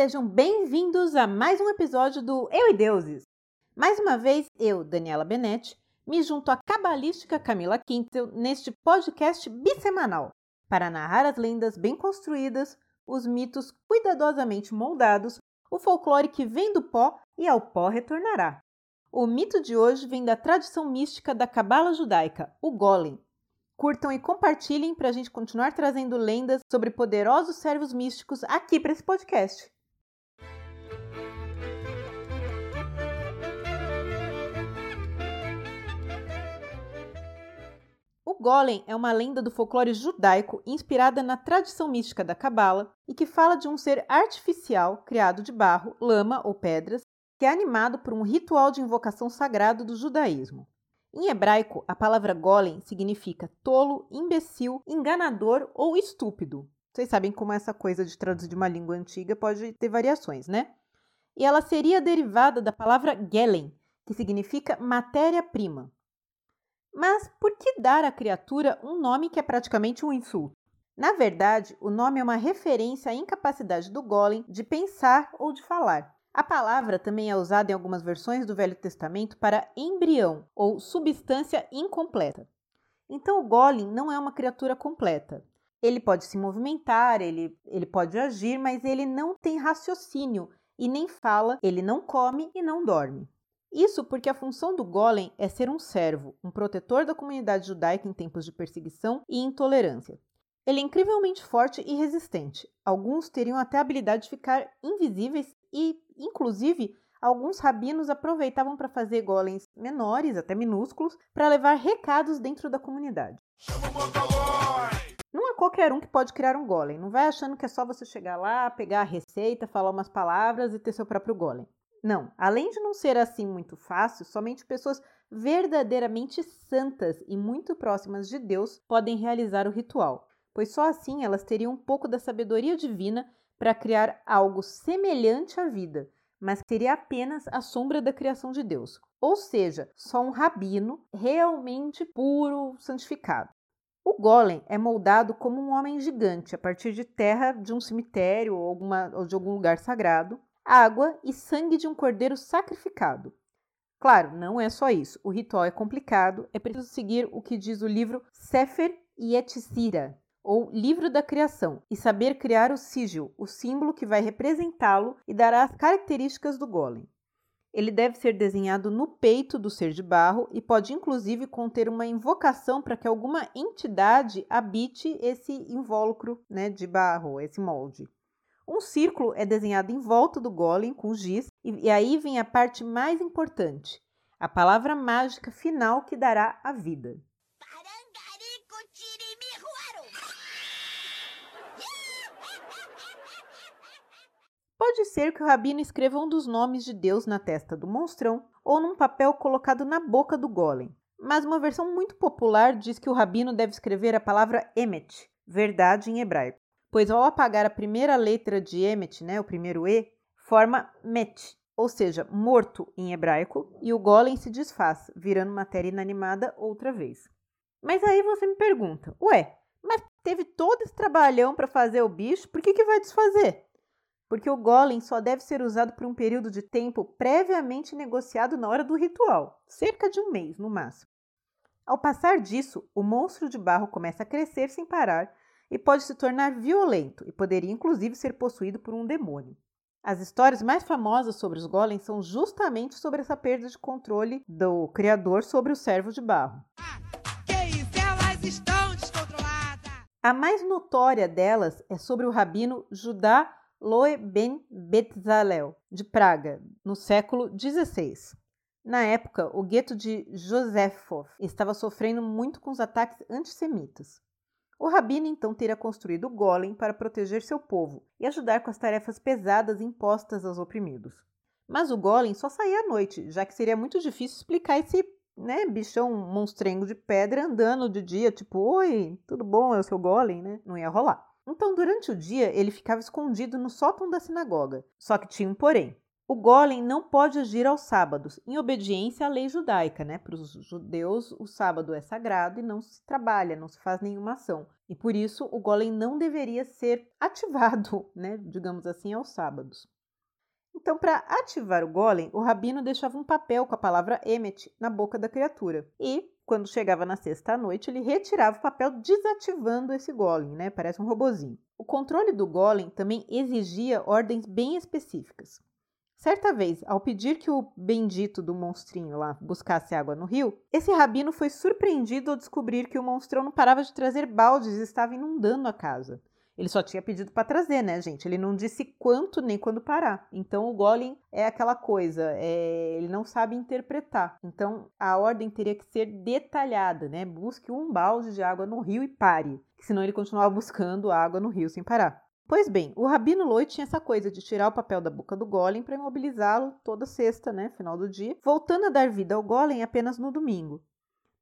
Sejam bem-vindos a mais um episódio do Eu e Deuses. Mais uma vez, eu, Daniela Benetti, me junto à cabalística Camila Quintel neste podcast bissemanal para narrar as lendas bem construídas, os mitos cuidadosamente moldados, o folclore que vem do pó e ao pó retornará. O mito de hoje vem da tradição mística da cabala judaica, o Golem. Curtam e compartilhem para a gente continuar trazendo lendas sobre poderosos servos místicos aqui para esse podcast. Golem é uma lenda do folclore judaico inspirada na tradição mística da Cabala e que fala de um ser artificial criado de barro, lama ou pedras, que é animado por um ritual de invocação sagrado do judaísmo. Em hebraico, a palavra golem significa tolo, imbecil, enganador ou estúpido. Vocês sabem como essa coisa de traduzir de uma língua antiga pode ter variações, né? E ela seria derivada da palavra gelen, que significa matéria-prima. Mas por que dar à criatura um nome que é praticamente um insulto? Na verdade, o nome é uma referência à incapacidade do golem de pensar ou de falar. A palavra também é usada em algumas versões do Velho Testamento para embrião ou substância incompleta. Então, o golem não é uma criatura completa. Ele pode se movimentar, ele, ele pode agir, mas ele não tem raciocínio e nem fala, ele não come e não dorme. Isso porque a função do golem é ser um servo, um protetor da comunidade judaica em tempos de perseguição e intolerância. Ele é incrivelmente forte e resistente. Alguns teriam até a habilidade de ficar invisíveis e, inclusive, alguns rabinos aproveitavam para fazer golems menores, até minúsculos, para levar recados dentro da comunidade. Não é qualquer um que pode criar um golem. Não vai achando que é só você chegar lá, pegar a receita, falar umas palavras e ter seu próprio golem. Não, além de não ser assim muito fácil, somente pessoas verdadeiramente santas e muito próximas de Deus podem realizar o ritual, pois só assim elas teriam um pouco da sabedoria divina para criar algo semelhante à vida, mas seria apenas a sombra da criação de Deus, ou seja, só um rabino realmente puro, santificado. O golem é moldado como um homem gigante a partir de terra de um cemitério ou, alguma, ou de algum lugar sagrado, água e sangue de um cordeiro sacrificado. Claro, não é só isso. O ritual é complicado, é preciso seguir o que diz o livro Sefer Yetzirah, ou Livro da Criação, e saber criar o sigil, o símbolo que vai representá-lo e dará as características do golem. Ele deve ser desenhado no peito do ser de barro e pode inclusive conter uma invocação para que alguma entidade habite esse invólucro né, de barro, esse molde. Um círculo é desenhado em volta do golem com giz, e, e aí vem a parte mais importante, a palavra mágica final que dará a vida. Pode ser que o rabino escreva um dos nomes de Deus na testa do monstrão ou num papel colocado na boca do golem. Mas uma versão muito popular diz que o rabino deve escrever a palavra emet, verdade em hebraico pois ao apagar a primeira letra de Emet, né, o primeiro E, forma Met, ou seja, morto em hebraico, e o golem se desfaz, virando matéria inanimada outra vez. Mas aí você me pergunta, ué, mas teve todo esse trabalhão para fazer o bicho, por que, que vai desfazer? Porque o golem só deve ser usado por um período de tempo previamente negociado na hora do ritual, cerca de um mês no máximo. Ao passar disso, o monstro de barro começa a crescer sem parar e pode se tornar violento e poderia inclusive ser possuído por um demônio. As histórias mais famosas sobre os golems são justamente sobre essa perda de controle do criador sobre o servo de barro. A mais notória delas é sobre o rabino Judá Loe ben Betzalel, de Praga, no século XVI. Na época, o gueto de Josefov estava sofrendo muito com os ataques antissemitas. O rabino então teria construído o golem para proteger seu povo e ajudar com as tarefas pesadas impostas aos oprimidos. Mas o golem só saía à noite, já que seria muito difícil explicar esse né, bichão monstrengo de pedra andando de dia, tipo, oi, tudo bom, é o seu golem, né? Não ia rolar. Então, durante o dia, ele ficava escondido no sótão da sinagoga. Só que tinha um porém. O golem não pode agir aos sábados, em obediência à lei judaica, né? Para os judeus, o sábado é sagrado e não se trabalha, não se faz nenhuma ação. E por isso o golem não deveria ser ativado, né? Digamos assim, aos sábados. Então, para ativar o golem, o rabino deixava um papel com a palavra Emet na boca da criatura. E, quando chegava na sexta noite, ele retirava o papel desativando esse golem, né? Parece um robozinho. O controle do golem também exigia ordens bem específicas. Certa vez, ao pedir que o bendito do monstrinho lá buscasse água no rio, esse rabino foi surpreendido ao descobrir que o monstrão não parava de trazer baldes e estava inundando a casa. Ele só tinha pedido para trazer, né, gente? Ele não disse quanto nem quando parar. Então o Golem é aquela coisa, é... ele não sabe interpretar. Então a ordem teria que ser detalhada, né? Busque um balde de água no rio e pare, senão ele continuava buscando água no rio sem parar. Pois bem, o Rabino Loi tinha essa coisa de tirar o papel da boca do golem para imobilizá-lo toda sexta, né, final do dia, voltando a dar vida ao golem apenas no domingo.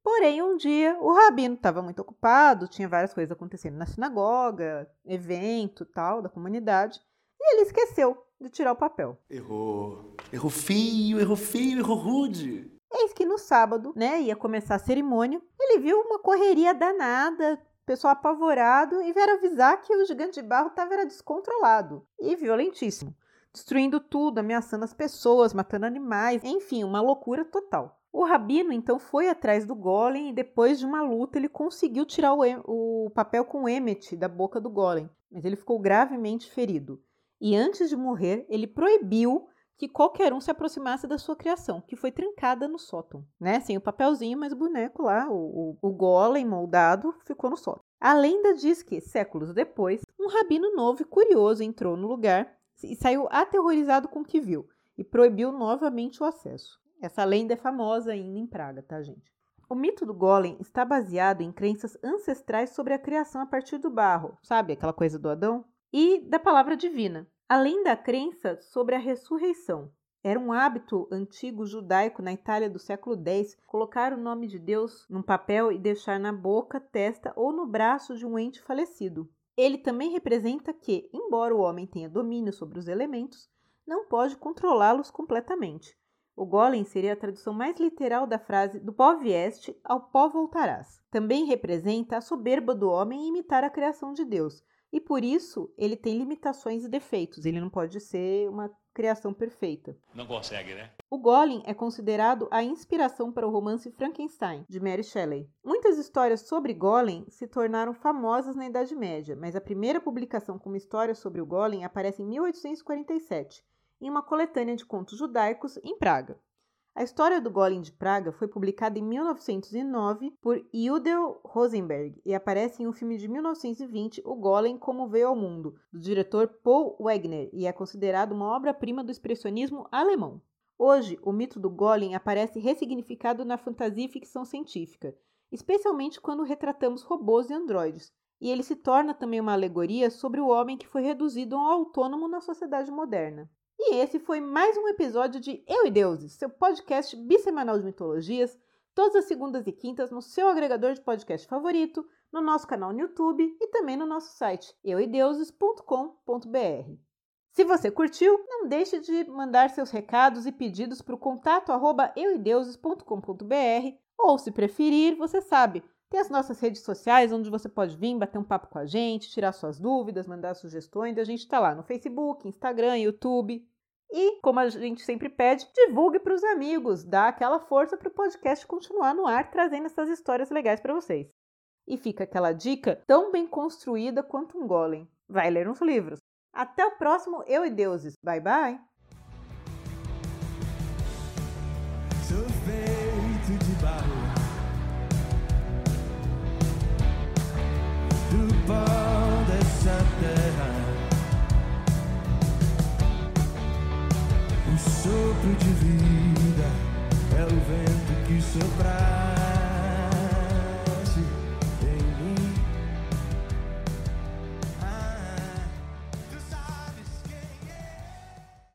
Porém, um dia o rabino estava muito ocupado, tinha várias coisas acontecendo na sinagoga, evento tal da comunidade, e ele esqueceu de tirar o papel. Errou. Errou feio, errou feio, errou rude. Eis que no sábado, né, ia começar a cerimônia, ele viu uma correria danada, pessoal apavorado e vieram avisar que o gigante de barro estava descontrolado e violentíssimo, destruindo tudo, ameaçando as pessoas, matando animais, enfim, uma loucura total. O rabino então foi atrás do golem e depois de uma luta ele conseguiu tirar o, o papel com Emmet da boca do golem, mas ele ficou gravemente ferido. E antes de morrer, ele proibiu que qualquer um se aproximasse da sua criação, que foi trincada no sótão, né? Sem o papelzinho, mas o boneco lá, o, o, o golem moldado, ficou no sótão. A lenda diz que, séculos depois, um rabino novo e curioso entrou no lugar e saiu aterrorizado com o que viu e proibiu novamente o acesso. Essa lenda é famosa ainda em Praga, tá, gente? O mito do golem está baseado em crenças ancestrais sobre a criação a partir do barro, sabe aquela coisa do Adão? E da palavra divina, Além da crença sobre a ressurreição, era um hábito antigo judaico na Itália do século X colocar o nome de Deus num papel e deixar na boca, testa ou no braço de um ente falecido. Ele também representa que, embora o homem tenha domínio sobre os elementos, não pode controlá-los completamente. O golem seria a tradução mais literal da frase do pó vieste ao pó voltarás. Também representa a soberba do homem em imitar a criação de Deus, e por isso ele tem limitações e defeitos. Ele não pode ser uma criação perfeita. Não consegue, né? O Golem é considerado a inspiração para o romance Frankenstein, de Mary Shelley. Muitas histórias sobre Golem se tornaram famosas na Idade Média, mas a primeira publicação com uma história sobre o Golem aparece em 1847, em uma coletânea de contos judaicos em Praga. A história do Golem de Praga foi publicada em 1909 por Yudel Rosenberg e aparece em um filme de 1920, O Golem Como Veio ao Mundo, do diretor Paul Wegner, e é considerado uma obra-prima do expressionismo alemão. Hoje, o mito do Golem aparece ressignificado na fantasia e ficção científica, especialmente quando retratamos robôs e androides, e ele se torna também uma alegoria sobre o homem que foi reduzido a um autônomo na sociedade moderna. E esse foi mais um episódio de Eu e Deuses, seu podcast bissemanal de mitologias, todas as segundas e quintas no seu agregador de podcast favorito, no nosso canal no YouTube e também no nosso site euideuses.com.br. Se você curtiu, não deixe de mandar seus recados e pedidos para o contato arroba euideuses.com.br ou, se preferir, você sabe, tem as nossas redes sociais onde você pode vir bater um papo com a gente, tirar suas dúvidas, mandar sugestões. A gente está lá no Facebook, Instagram, YouTube. E, como a gente sempre pede, divulgue para os amigos, dá aquela força para o podcast continuar no ar, trazendo essas histórias legais para vocês. E fica aquela dica tão bem construída quanto um golem. Vai ler uns livros. Até o próximo Eu e Deuses. Bye bye! sopro de vida é o vento que soprar.